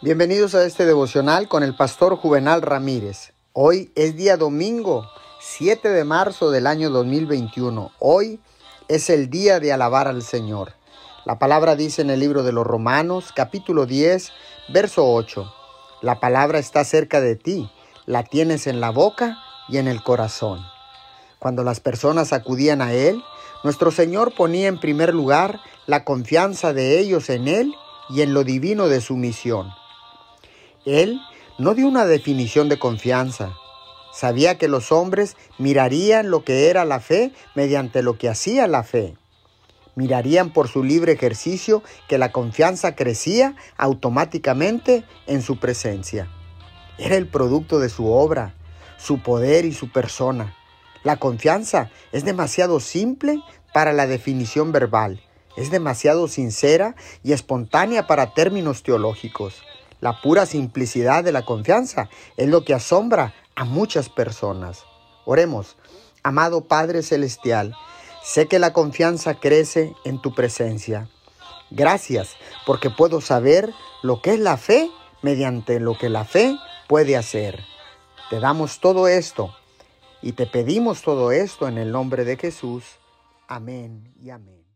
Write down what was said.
Bienvenidos a este devocional con el pastor Juvenal Ramírez. Hoy es día domingo, 7 de marzo del año 2021. Hoy es el día de alabar al Señor. La palabra dice en el libro de los Romanos, capítulo 10, verso 8. La palabra está cerca de ti, la tienes en la boca y en el corazón. Cuando las personas acudían a Él, nuestro Señor ponía en primer lugar la confianza de ellos en Él y en lo divino de su misión. Él no dio una definición de confianza. Sabía que los hombres mirarían lo que era la fe mediante lo que hacía la fe. Mirarían por su libre ejercicio que la confianza crecía automáticamente en su presencia. Era el producto de su obra, su poder y su persona. La confianza es demasiado simple para la definición verbal, es demasiado sincera y espontánea para términos teológicos. La pura simplicidad de la confianza es lo que asombra a muchas personas. Oremos, amado Padre Celestial, sé que la confianza crece en tu presencia. Gracias porque puedo saber lo que es la fe mediante lo que la fe puede hacer. Te damos todo esto y te pedimos todo esto en el nombre de Jesús. Amén y amén.